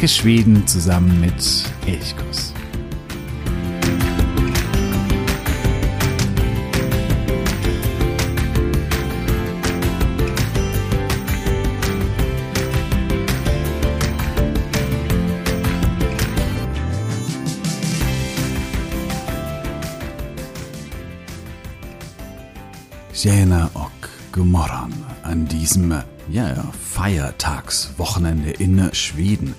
Entdecke Schweden zusammen mit Elchkuss. Tjena och god morgon an diesem ja, Feiertagswochenende in Schweden.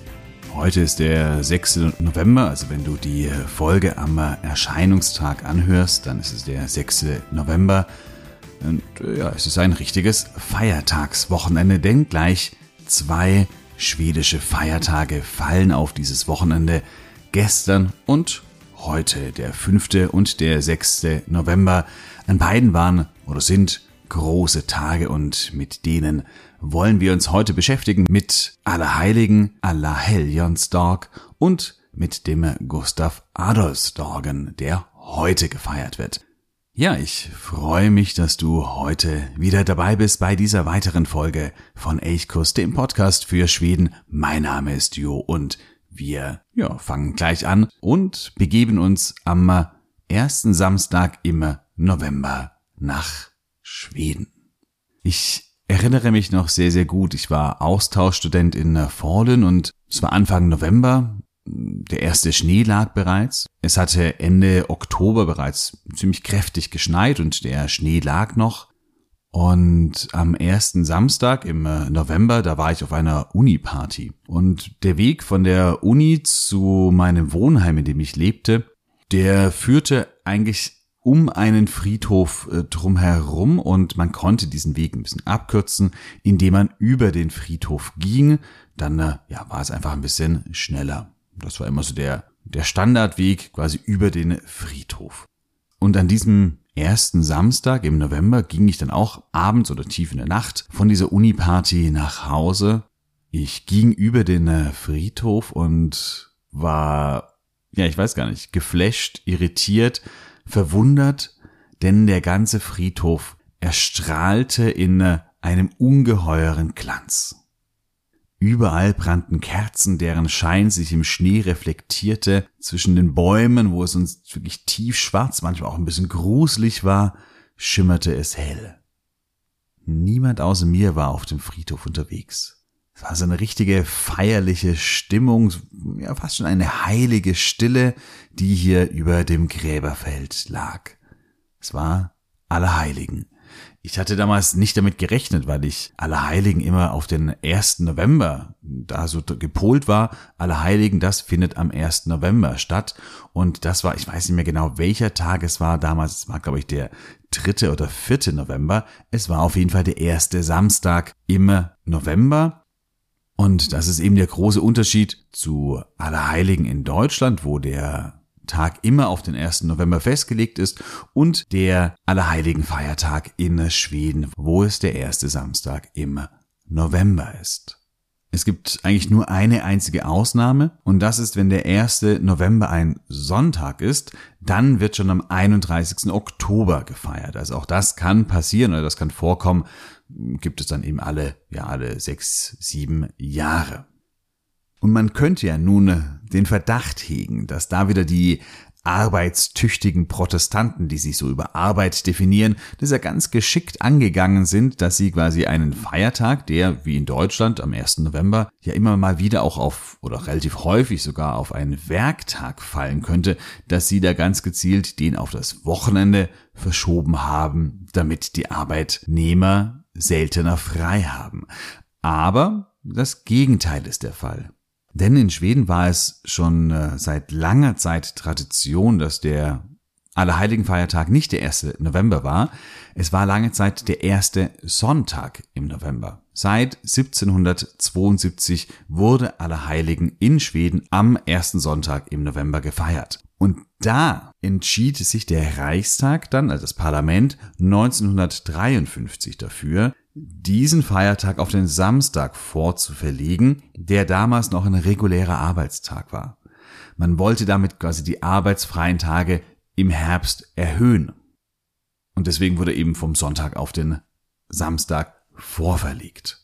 Heute ist der 6. November, also wenn du die Folge am Erscheinungstag anhörst, dann ist es der 6. November. Und ja, es ist ein richtiges Feiertagswochenende, denn gleich zwei schwedische Feiertage fallen auf dieses Wochenende. Gestern und heute, der 5. und der 6. November. An beiden waren oder sind große Tage und mit denen wollen wir uns heute beschäftigen mit Allerheiligen, Allerhelgonsdag und mit dem Gustav Adolfsdagen, der heute gefeiert wird. Ja, ich freue mich, dass du heute wieder dabei bist bei dieser weiteren Folge von Elchkuss, dem Podcast für Schweden. Mein Name ist Jo und wir ja, fangen gleich an und begeben uns am ersten Samstag im November nach Schweden. Ich erinnere mich noch sehr, sehr gut. Ich war Austauschstudent in Fallen und es war Anfang November. Der erste Schnee lag bereits. Es hatte Ende Oktober bereits ziemlich kräftig geschneit und der Schnee lag noch. Und am ersten Samstag im November, da war ich auf einer Uni-Party. Und der Weg von der Uni zu meinem Wohnheim, in dem ich lebte, der führte eigentlich um einen Friedhof äh, drumherum und man konnte diesen Weg ein bisschen abkürzen, indem man über den Friedhof ging. Dann äh, ja, war es einfach ein bisschen schneller. Das war immer so der, der Standardweg quasi über den Friedhof. Und an diesem ersten Samstag im November ging ich dann auch abends oder tief in der Nacht von dieser Uni-Party nach Hause. Ich ging über den äh, Friedhof und war, ja, ich weiß gar nicht, geflasht, irritiert, verwundert, denn der ganze Friedhof erstrahlte in äh, einem ungeheuren Glanz. Überall brannten Kerzen, deren Schein sich im Schnee reflektierte. Zwischen den Bäumen, wo es uns wirklich tief schwarz, manchmal auch ein bisschen gruselig war, schimmerte es hell. Niemand außer mir war auf dem Friedhof unterwegs. Es war so eine richtige feierliche Stimmung, ja fast schon eine heilige Stille, die hier über dem Gräberfeld lag. Es war Allerheiligen. Ich hatte damals nicht damit gerechnet, weil ich Allerheiligen immer auf den 1. November da so gepolt war. Allerheiligen, das findet am 1. November statt. Und das war, ich weiß nicht mehr genau, welcher Tag es war damals. Es war, glaube ich, der 3. oder 4. November. Es war auf jeden Fall der erste Samstag im November. Und das ist eben der große Unterschied zu Allerheiligen in Deutschland, wo der Tag immer auf den 1. November festgelegt ist und der Allerheiligen Feiertag in Schweden, wo es der erste Samstag im November ist. Es gibt eigentlich nur eine einzige Ausnahme und das ist, wenn der 1. November ein Sonntag ist, dann wird schon am 31. Oktober gefeiert. Also auch das kann passieren oder das kann vorkommen, gibt es dann eben alle, ja, alle sechs, sieben Jahre. Und man könnte ja nun den Verdacht hegen, dass da wieder die arbeitstüchtigen Protestanten, die sich so über Arbeit definieren, das ja ganz geschickt angegangen sind, dass sie quasi einen Feiertag, der wie in Deutschland am 1. November ja immer mal wieder auch auf oder relativ häufig sogar auf einen Werktag fallen könnte, dass sie da ganz gezielt den auf das Wochenende verschoben haben, damit die Arbeitnehmer seltener frei haben. Aber das Gegenteil ist der Fall. Denn in Schweden war es schon äh, seit langer Zeit Tradition, dass der Allerheiligenfeiertag nicht der 1. November war. Es war lange Zeit der erste Sonntag im November. Seit 1772 wurde Allerheiligen in Schweden am ersten Sonntag im November gefeiert. Und da entschied sich der Reichstag dann, also das Parlament, 1953 dafür, diesen Feiertag auf den Samstag vorzuverlegen, der damals noch ein regulärer Arbeitstag war. Man wollte damit quasi die arbeitsfreien Tage im Herbst erhöhen. Und deswegen wurde eben vom Sonntag auf den Samstag vorverlegt.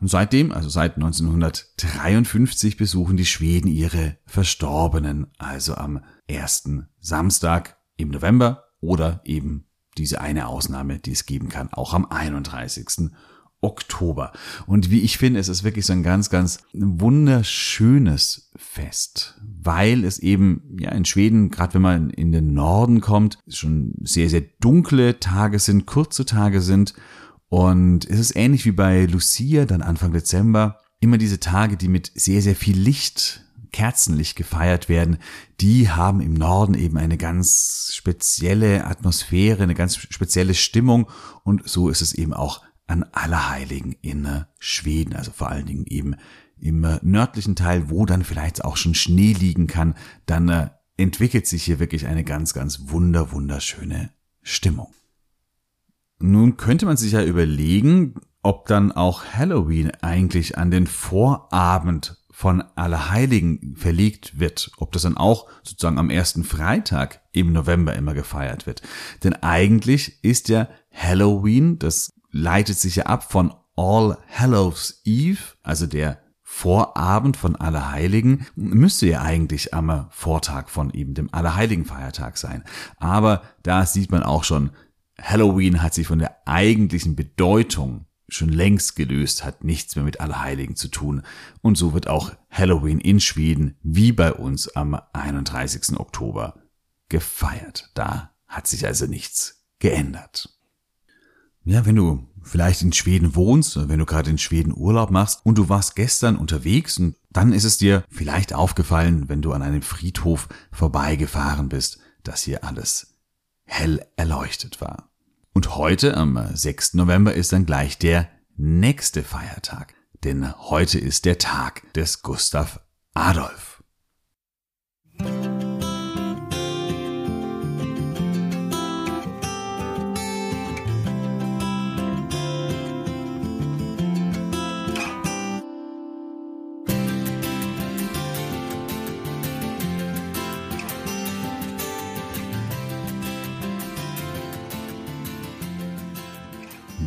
Und seitdem, also seit 1953, besuchen die Schweden ihre Verstorbenen, also am ersten Samstag im November oder eben diese eine Ausnahme, die es geben kann, auch am 31. Oktober. Und wie ich finde, es ist wirklich so ein ganz, ganz wunderschönes Fest, weil es eben ja in Schweden, gerade wenn man in den Norden kommt, schon sehr, sehr dunkle Tage sind, kurze Tage sind und es ist ähnlich wie bei Lucia, dann Anfang Dezember, immer diese Tage, die mit sehr, sehr viel Licht, Kerzenlicht gefeiert werden, die haben im Norden eben eine ganz spezielle Atmosphäre, eine ganz spezielle Stimmung. Und so ist es eben auch an Allerheiligen in Schweden, also vor allen Dingen eben im nördlichen Teil, wo dann vielleicht auch schon Schnee liegen kann, dann äh, entwickelt sich hier wirklich eine ganz, ganz wunder, wunderschöne Stimmung. Nun könnte man sich ja überlegen, ob dann auch Halloween eigentlich an den Vorabend von Allerheiligen verlegt wird, ob das dann auch sozusagen am ersten Freitag im November immer gefeiert wird. Denn eigentlich ist ja Halloween, das leitet sich ja ab von All Hallows Eve, also der Vorabend von Allerheiligen, müsste ja eigentlich am Vortag von eben dem Allerheiligenfeiertag sein. Aber da sieht man auch schon, Halloween hat sich von der eigentlichen Bedeutung schon längst gelöst, hat nichts mehr mit Allerheiligen zu tun. Und so wird auch Halloween in Schweden wie bei uns am 31. Oktober gefeiert. Da hat sich also nichts geändert. Ja, wenn du vielleicht in Schweden wohnst, wenn du gerade in Schweden Urlaub machst und du warst gestern unterwegs und dann ist es dir vielleicht aufgefallen, wenn du an einem Friedhof vorbeigefahren bist, dass hier alles hell erleuchtet war. Und heute, am 6. November, ist dann gleich der nächste Feiertag, denn heute ist der Tag des Gustav Adolf.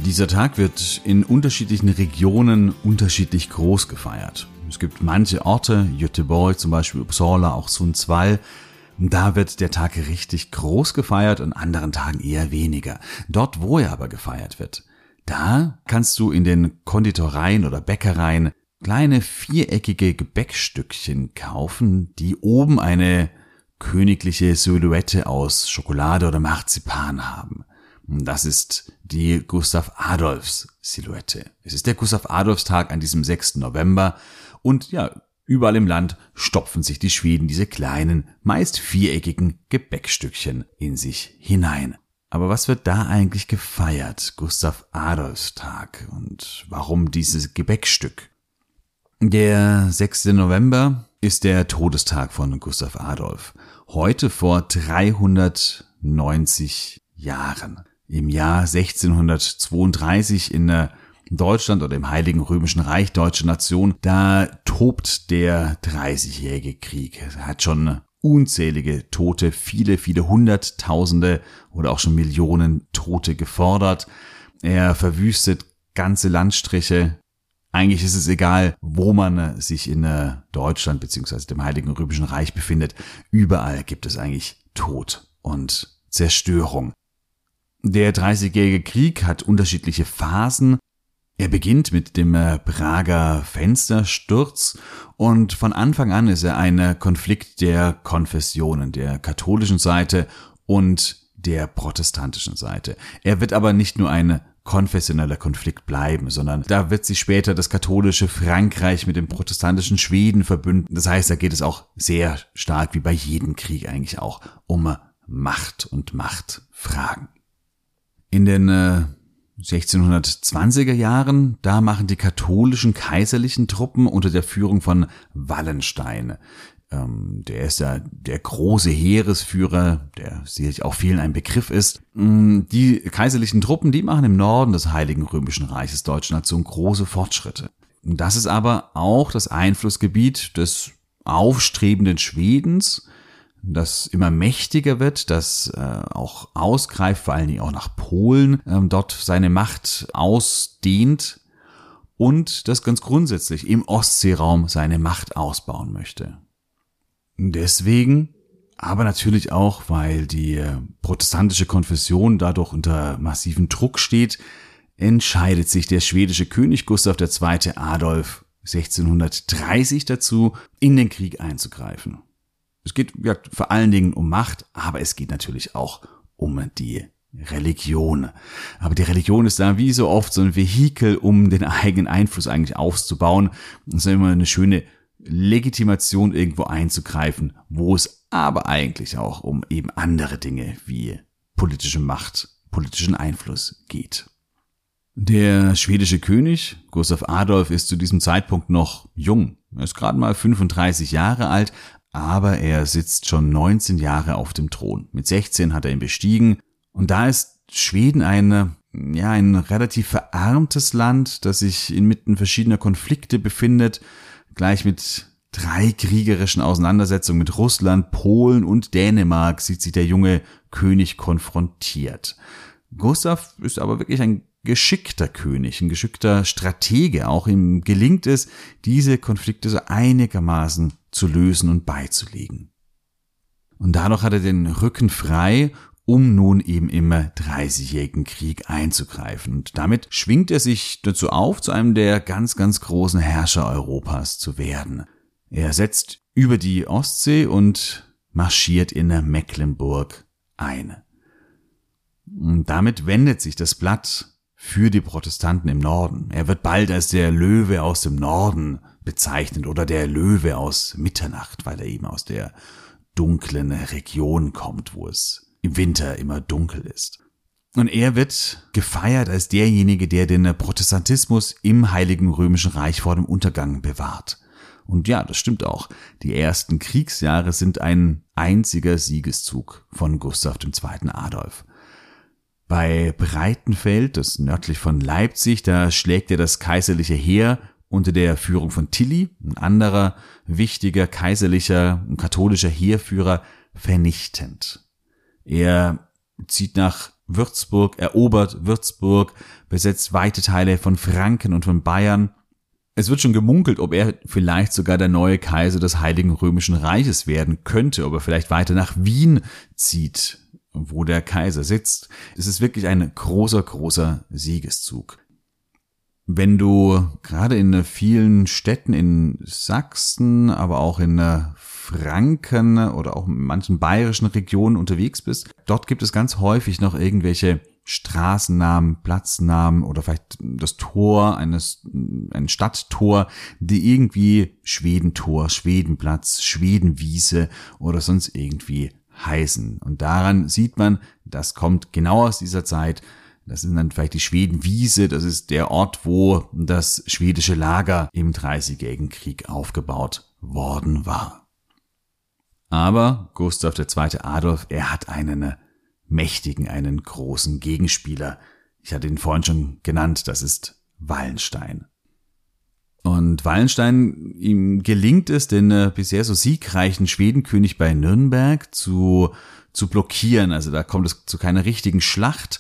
Dieser Tag wird in unterschiedlichen Regionen unterschiedlich groß gefeiert. Es gibt manche Orte, Göteborg zum Beispiel, Uppsala, auch Sundsvall, da wird der Tag richtig groß gefeiert, an anderen Tagen eher weniger. Dort, wo er aber gefeiert wird, da kannst du in den Konditoreien oder Bäckereien kleine viereckige Gebäckstückchen kaufen, die oben eine königliche Silhouette aus Schokolade oder Marzipan haben. Das ist die Gustav Adolfs Silhouette. Es ist der Gustav Adolfs Tag an diesem 6. November und ja, überall im Land stopfen sich die Schweden diese kleinen, meist viereckigen Gebäckstückchen in sich hinein. Aber was wird da eigentlich gefeiert? Gustav Adolfs Tag. Und warum dieses Gebäckstück? Der 6. November ist der Todestag von Gustav Adolf. Heute vor 390 Jahren im Jahr 1632 in Deutschland oder im Heiligen Römischen Reich, deutsche Nation, da tobt der Dreißigjährige Krieg. Er hat schon unzählige Tote, viele, viele Hunderttausende oder auch schon Millionen Tote gefordert. Er verwüstet ganze Landstriche. Eigentlich ist es egal, wo man sich in Deutschland beziehungsweise dem Heiligen Römischen Reich befindet. Überall gibt es eigentlich Tod und Zerstörung. Der Dreißigjährige Krieg hat unterschiedliche Phasen. Er beginnt mit dem äh, Prager Fenstersturz und von Anfang an ist er ein Konflikt der Konfessionen, der katholischen Seite und der protestantischen Seite. Er wird aber nicht nur ein konfessioneller Konflikt bleiben, sondern da wird sich später das katholische Frankreich mit dem protestantischen Schweden verbünden. Das heißt, da geht es auch sehr stark, wie bei jedem Krieg eigentlich auch, um Macht und Machtfragen. In den äh, 1620er Jahren, da machen die katholischen kaiserlichen Truppen unter der Führung von Wallenstein, ähm, der ist ja der große Heeresführer, der sicherlich auch vielen ein Begriff ist. Mm, die kaiserlichen Truppen, die machen im Norden des Heiligen Römischen Reiches Deutscher Nation große Fortschritte. Das ist aber auch das Einflussgebiet des aufstrebenden Schwedens, das immer mächtiger wird, das äh, auch ausgreift, vor allen Dingen auch nach Polen, ähm, dort seine Macht ausdehnt. und das ganz grundsätzlich im Ostseeraum seine Macht ausbauen möchte. Deswegen, aber natürlich auch, weil die protestantische Konfession dadurch unter massiven Druck steht, entscheidet sich der schwedische König Gustav II. Adolf 1630 dazu, in den Krieg einzugreifen. Es geht ja, vor allen Dingen um Macht, aber es geht natürlich auch um die Religion. Aber die Religion ist da wie so oft so ein Vehikel, um den eigenen Einfluss eigentlich aufzubauen. Es ist immer eine schöne Legitimation, irgendwo einzugreifen, wo es aber eigentlich auch um eben andere Dinge wie politische Macht, politischen Einfluss geht. Der schwedische König, Gustav Adolf, ist zu diesem Zeitpunkt noch jung. Er ist gerade mal 35 Jahre alt, aber er sitzt schon 19 Jahre auf dem Thron. Mit 16 hat er ihn bestiegen und da ist Schweden eine, ja, ein relativ verarmtes Land, das sich inmitten verschiedener Konflikte befindet, gleich mit drei kriegerischen Auseinandersetzungen mit Russland, Polen und Dänemark sieht sich der junge König konfrontiert. Gustav ist aber wirklich ein geschickter König, ein geschickter Stratege. Auch ihm gelingt es, diese Konflikte so einigermaßen zu lösen und beizulegen. Und dadurch hat er den Rücken frei, um nun eben im Dreißigjährigen Krieg einzugreifen. Und damit schwingt er sich dazu auf, zu einem der ganz, ganz großen Herrscher Europas zu werden. Er setzt über die Ostsee und marschiert in Mecklenburg ein. Und damit wendet sich das Blatt für die Protestanten im Norden. Er wird bald als der Löwe aus dem Norden bezeichnet oder der Löwe aus Mitternacht, weil er eben aus der dunklen Region kommt, wo es im Winter immer dunkel ist. Und er wird gefeiert als derjenige, der den Protestantismus im Heiligen Römischen Reich vor dem Untergang bewahrt. Und ja, das stimmt auch. Die ersten Kriegsjahre sind ein einziger Siegeszug von Gustav II. Adolf. Bei Breitenfeld, das nördlich von Leipzig, da schlägt er das kaiserliche Heer unter der Führung von Tilly, ein anderer wichtiger kaiserlicher und katholischer Heerführer, vernichtend. Er zieht nach Würzburg, erobert Würzburg, besetzt weite Teile von Franken und von Bayern. Es wird schon gemunkelt, ob er vielleicht sogar der neue Kaiser des Heiligen Römischen Reiches werden könnte, ob er vielleicht weiter nach Wien zieht, wo der Kaiser sitzt. Es ist wirklich ein großer, großer Siegeszug. Wenn du gerade in vielen Städten in Sachsen, aber auch in Franken oder auch in manchen bayerischen Regionen unterwegs bist, dort gibt es ganz häufig noch irgendwelche Straßennamen, Platznamen oder vielleicht das Tor eines, ein Stadttor, die irgendwie Schwedentor, Schwedenplatz, Schwedenwiese oder sonst irgendwie heißen. Und daran sieht man, das kommt genau aus dieser Zeit. Das sind dann vielleicht die Schwedenwiese, das ist der Ort, wo das schwedische Lager im Dreißigjährigen Krieg aufgebaut worden war. Aber Gustav II. Adolf, er hat einen mächtigen, einen großen Gegenspieler. Ich hatte ihn vorhin schon genannt, das ist Wallenstein. Und Wallenstein, ihm gelingt es, den äh, bisher so siegreichen Schwedenkönig bei Nürnberg zu, zu blockieren. Also da kommt es zu keiner richtigen Schlacht,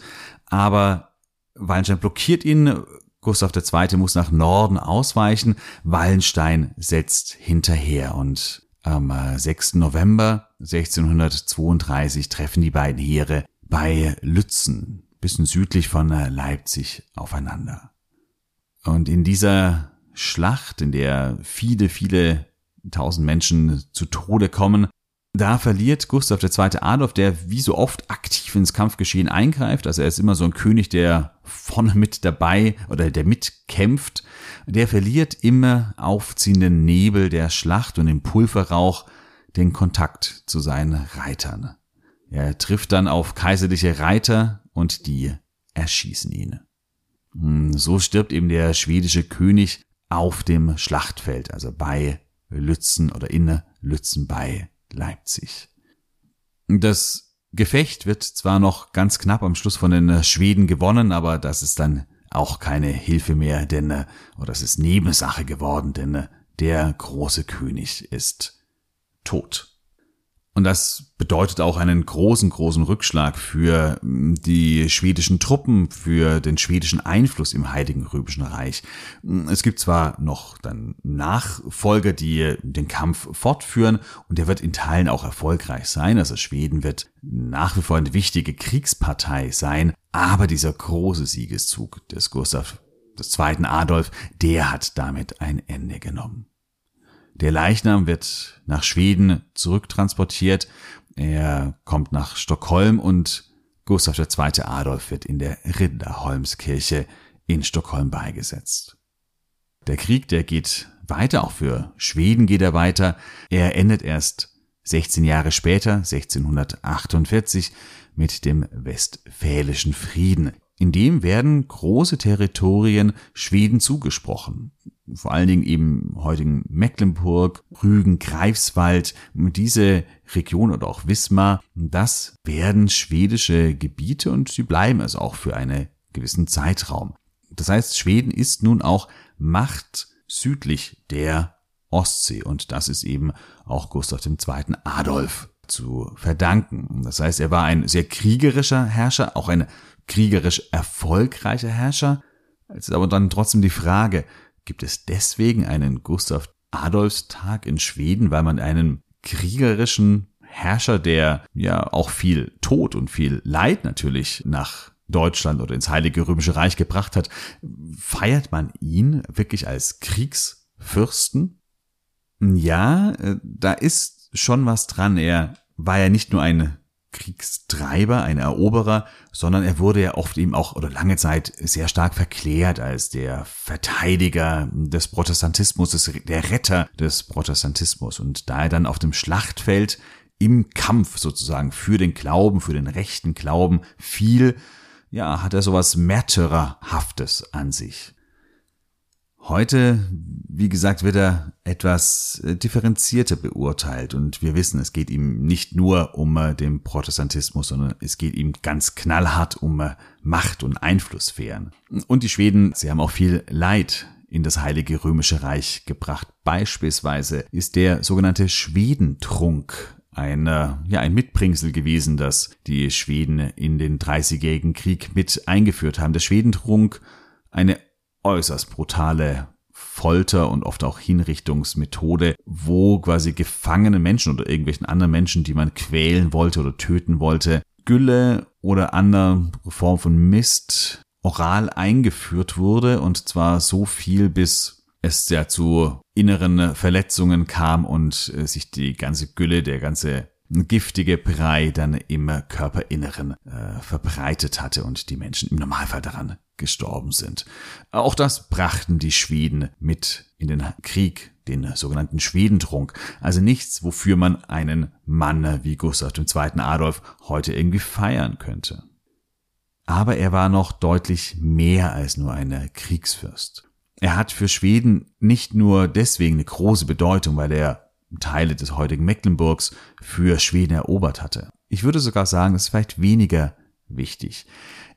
aber Wallenstein blockiert ihn. Gustav II. muss nach Norden ausweichen. Wallenstein setzt hinterher und am 6. Äh, November 1632 treffen die beiden Heere bei Lützen, bisschen südlich von äh, Leipzig, aufeinander. Und in dieser Schlacht, in der viele, viele tausend Menschen zu Tode kommen. Da verliert Gustav II. Adolf, der wie so oft aktiv ins Kampfgeschehen eingreift. Also er ist immer so ein König, der vorne mit dabei oder der mitkämpft. Der verliert immer aufziehenden Nebel der Schlacht und im Pulverrauch den Kontakt zu seinen Reitern. Er trifft dann auf kaiserliche Reiter und die erschießen ihn. Hm, so stirbt eben der schwedische König auf dem Schlachtfeld, also bei Lützen oder in Lützen bei Leipzig. Das Gefecht wird zwar noch ganz knapp am Schluss von den Schweden gewonnen, aber das ist dann auch keine Hilfe mehr, denn, oder das ist Nebensache geworden, denn der große König ist tot. Und das bedeutet auch einen großen, großen Rückschlag für hm, die schwedischen Truppen, für den schwedischen Einfluss im Heiligen Römischen Reich. Hm, es gibt zwar noch dann Nachfolger, die den Kampf fortführen und der wird in Teilen auch erfolgreich sein. Also Schweden wird nach wie vor eine wichtige Kriegspartei sein, aber dieser große Siegeszug des Gustav II. Adolf, der hat damit ein Ende genommen. Der Leichnam wird nach Schweden zurücktransportiert. Er kommt nach Stockholm und Gustav II. Adolf wird in der Rinderholmskirche in Stockholm beigesetzt. Der Krieg, der geht weiter, auch für Schweden geht er weiter. Er endet erst 16 Jahre später, 1648, mit dem Westfälischen Frieden. In dem werden große Territorien Schweden zugesprochen vor allen Dingen eben heutigen Mecklenburg, Rügen, Greifswald, diese Region oder auch Wismar, das werden schwedische Gebiete und sie bleiben es auch für einen gewissen Zeitraum. Das heißt, Schweden ist nun auch Macht südlich der Ostsee und das ist eben auch Gustav II. Adolf zu verdanken. Das heißt, er war ein sehr kriegerischer Herrscher, auch ein kriegerisch erfolgreicher Herrscher. Es ist aber dann trotzdem die Frage, Gibt es deswegen einen Gustav Adolfstag in Schweden, weil man einen kriegerischen Herrscher, der ja auch viel Tod und viel Leid natürlich nach Deutschland oder ins Heilige Römische Reich gebracht hat, feiert man ihn wirklich als Kriegsfürsten? Ja, äh, da ist schon was dran. Er war ja nicht nur ein Kriegstreiber, ein Eroberer, sondern er wurde ja oft eben auch oder lange Zeit sehr stark verklärt als der Verteidiger des Protestantismus, des, der Retter des Protestantismus. Und da er dann auf dem Schlachtfeld im Kampf sozusagen für den Glauben, für den rechten Glauben fiel, ja, hat er sowas Märtyrerhaftes an sich. Heute, wie gesagt, wird er etwas äh, differenzierter beurteilt und wir wissen, es geht ihm nicht nur um äh, den Protestantismus, sondern es geht ihm ganz knallhart um äh, Macht und Einflusssphären. Und die Schweden, sie haben auch viel Leid in das Heilige Römische Reich gebracht. Beispielsweise ist der sogenannte Schwedentrunk ein, ja, ein Mitbringsel gewesen, das die Schweden in den Dreißigjährigen Krieg mit eingeführt haben. Der Schwedentrunk, eine äußerst brutale Folter und oft auch Hinrichtungsmethode, wo quasi gefangene Menschen oder irgendwelchen anderen Menschen, die man quälen wollte oder töten wollte, Gülle oder andere Form von Mist oral eingeführt wurde und zwar so viel, bis es ja zu inneren Verletzungen kam und äh, sich die ganze Gülle, der ganze giftige Brei dann im Körperinneren äh, verbreitet hatte und die Menschen im Normalfall daran gestorben sind. Auch das brachten die Schweden mit in den Krieg, den sogenannten Schwedentrunk. Also nichts, wofür man einen Mann wie Gustav II. Adolf heute irgendwie feiern könnte. Aber er war noch deutlich mehr als nur ein Kriegsfürst. Er hat für Schweden nicht nur deswegen eine große Bedeutung, weil er Teile des heutigen Mecklenburgs für Schweden erobert hatte. Ich würde sogar sagen, es ist vielleicht weniger wichtig.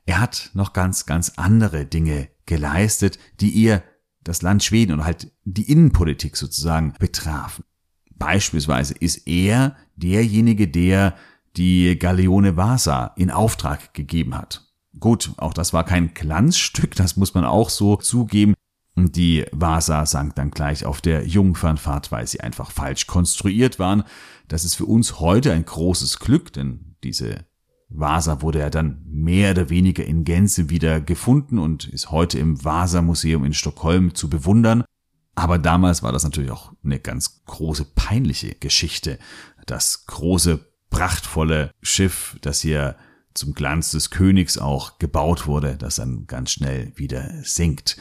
Er hat noch ganz, ganz andere Dinge geleistet, die ihr das Land Schweden und halt die Innenpolitik sozusagen betrafen. Beispielsweise ist er derjenige, der die Galeone Vasa in Auftrag gegeben hat. Gut, auch das war kein Glanzstück, das muss man auch so zugeben. Die Vasa sank dann gleich auf der Jungfernfahrt, weil sie einfach falsch konstruiert waren. Das ist für uns heute ein großes Glück, denn diese Vasa wurde ja dann mehr oder weniger in Gänze wieder gefunden und ist heute im Vasa-Museum in Stockholm zu bewundern. Aber damals war das natürlich auch eine ganz große peinliche Geschichte. Das große, prachtvolle Schiff, das hier zum Glanz des Königs auch gebaut wurde, das dann ganz schnell wieder sinkt.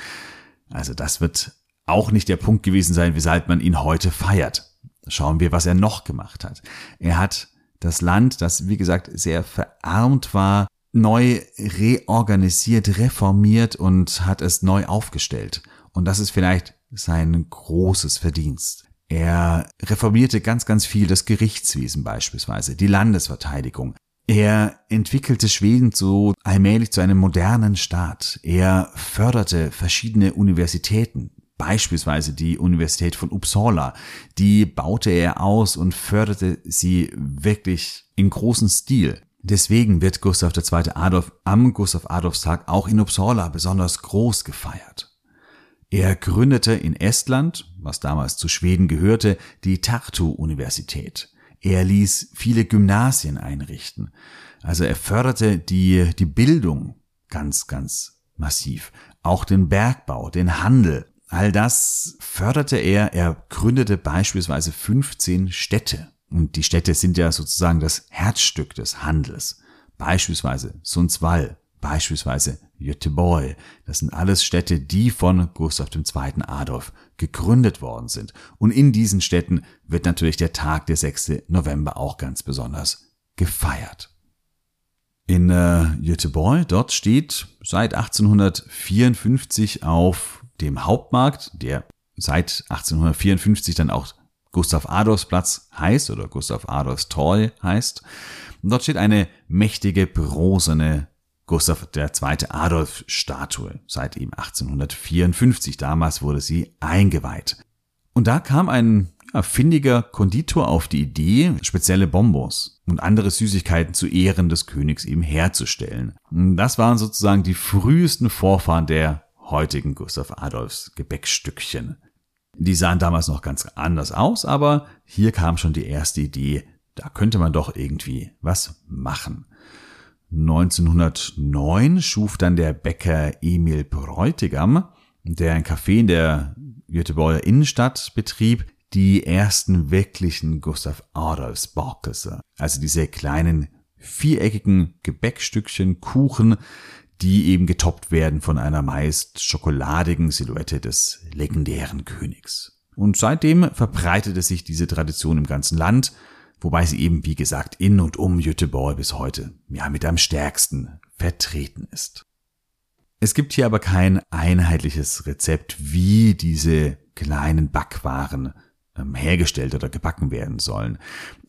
Also das wird auch nicht der Punkt gewesen sein, weshalb man ihn heute feiert. Schauen wir, was er noch gemacht hat. Er hat das Land, das wie gesagt sehr verarmt war, neu reorganisiert, reformiert und hat es neu aufgestellt. Und das ist vielleicht sein großes Verdienst. Er reformierte ganz, ganz viel das Gerichtswesen beispielsweise, die Landesverteidigung. Er entwickelte Schweden so allmählich zu einem modernen Staat. Er förderte verschiedene Universitäten, Beispielsweise die Universität von Uppsala. Die baute er aus und förderte sie wirklich in großem Stil. Deswegen wird Gustav II. Adolf am Gustav Adolfs Tag auch in Uppsala besonders groß gefeiert. Er gründete in Estland, was damals zu Schweden gehörte, die Tartu-Universität. Er ließ viele Gymnasien einrichten. Also er förderte die, die Bildung ganz, ganz massiv. Auch den Bergbau, den Handel, All das förderte er. Er gründete beispielsweise 15 Städte. Und die Städte sind ja sozusagen das Herzstück des Handels. Beispielsweise Sundsvall, beispielsweise Göteborg. Das sind alles Städte, die von Gustav II. Adolf gegründet worden sind. Und in diesen Städten wird natürlich der Tag der 6. November auch ganz besonders gefeiert. In äh, Göteborg, dort steht seit 1854 auf dem Hauptmarkt, der seit 1854 dann auch Gustav Adolfs Platz heißt oder Gustav Adolfs Tor heißt. Und dort steht eine mächtige bronzene Gustav II. Adolf Statue seit ihm 1854. Damals wurde sie eingeweiht. Und da kam ein ja, findiger Konditor auf die Idee, spezielle Bonbons und andere Süßigkeiten zu Ehren des Königs eben herzustellen. Das waren sozusagen die frühesten Vorfahren der heutigen Gustav Adolfs Gebäckstückchen. Die sahen damals noch ganz anders aus, aber hier kam schon die erste Idee, da könnte man doch irgendwie was machen. 1909 schuf dann der Bäcker Emil Bräutigam, der ein Café in der Göteborger Innenstadt betrieb, die ersten wirklichen Gustav Adolfs Borkelse, also diese kleinen viereckigen Gebäckstückchen, Kuchen, die eben getoppt werden von einer meist schokoladigen Silhouette des legendären Königs. Und seitdem verbreitete sich diese Tradition im ganzen Land, wobei sie eben, wie gesagt, in und um Jüteborg bis heute ja mit am stärksten vertreten ist. Es gibt hier aber kein einheitliches Rezept, wie diese kleinen Backwaren ähm, hergestellt oder gebacken werden sollen.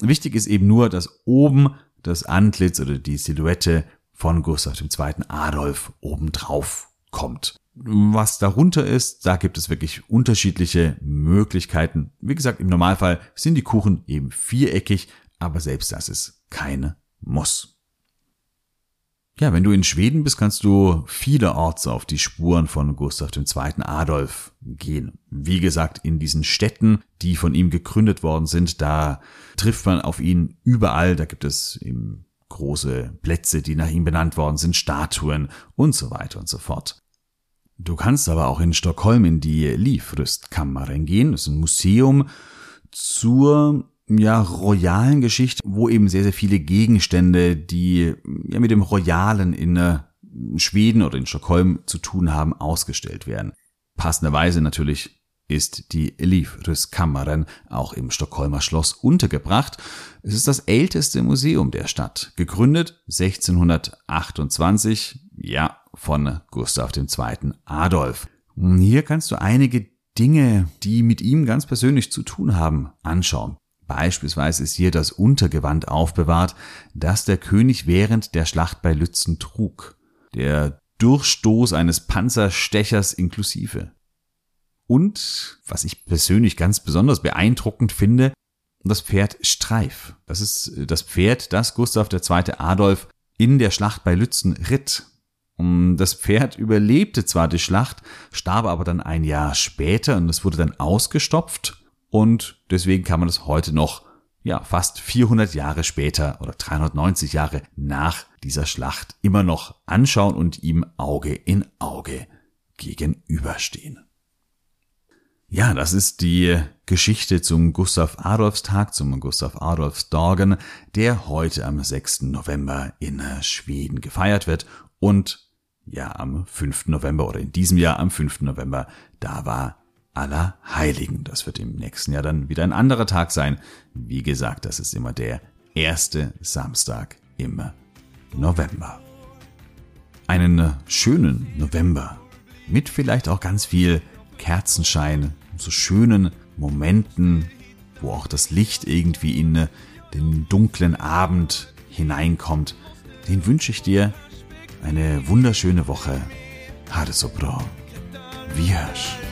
Wichtig ist eben nur, dass oben das Antlitz oder die Silhouette von Gustav II. Adolf obendrauf kommt. Was darunter ist, da gibt es wirklich unterschiedliche Möglichkeiten. Wie gesagt, im Normalfall sind die Kuchen eben viereckig, aber selbst das ist keine Muss. Ja, wenn du in Schweden bist, kannst du vielerorts auf die Spuren von Gustav II. Adolf gehen. Wie gesagt, in diesen Städten, die von ihm gegründet worden sind, da trifft man auf ihn überall. Da gibt es im große Plätze, die nach ihm benannt worden sind, Statuen und so weiter und so fort. Du kannst aber auch in Stockholm in die Livrüstkammaren gehen. Das ist ein Museum zur ja, royalen Geschichte, wo eben sehr, sehr viele Gegenstände, die ja mit dem Royalen in äh, Schweden oder in Stockholm zu tun haben, ausgestellt werden. Passenderweise natürlich ist die Livrustkammaren auch im Stockholmer Schloss untergebracht. Es ist das älteste Museum der Stadt, gegründet 1628, ja, von Gustav II. Adolf. Hier kannst du einige Dinge, die mit ihm ganz persönlich zu tun haben, anschauen. Beispielsweise ist hier das Untergewand aufbewahrt, das der König während der Schlacht bei Lützen trug. Der Durchstoß eines Panzerstechers inklusive. Und, was ich persönlich ganz besonders beeindruckend finde, das Pferd Streif. Das ist äh, das Pferd, das Gustav II. Adolf in der Schlacht bei Lützen ritt. Und das Pferd überlebte zwar die Schlacht, starb aber dann ein Jahr später und es wurde dann ausgestopft und deswegen kann man es heute noch, ja, fast 400 Jahre später oder 390 Jahre nach dieser Schlacht immer noch anschauen und ihm Auge in Auge gegenüberstehen. Ja, das ist die Geschichte zum Gustav Adolfs Tag, zum Gustav Adolfs Dagen, der heute am 6. November in Schweden gefeiert wird und ja, am 5. November oder in diesem Jahr am 5. November, da war Allerheiligen. Das wird im nächsten Jahr dann wieder ein anderer Tag sein. Wie gesagt, das ist immer der erste Samstag im November. Einen schönen November mit vielleicht auch ganz viel Kerzenschein, so schönen Momenten, wo auch das Licht irgendwie in den dunklen Abend hineinkommt, den wünsche ich dir eine wunderschöne Woche. Hade so bra. Vi hörs.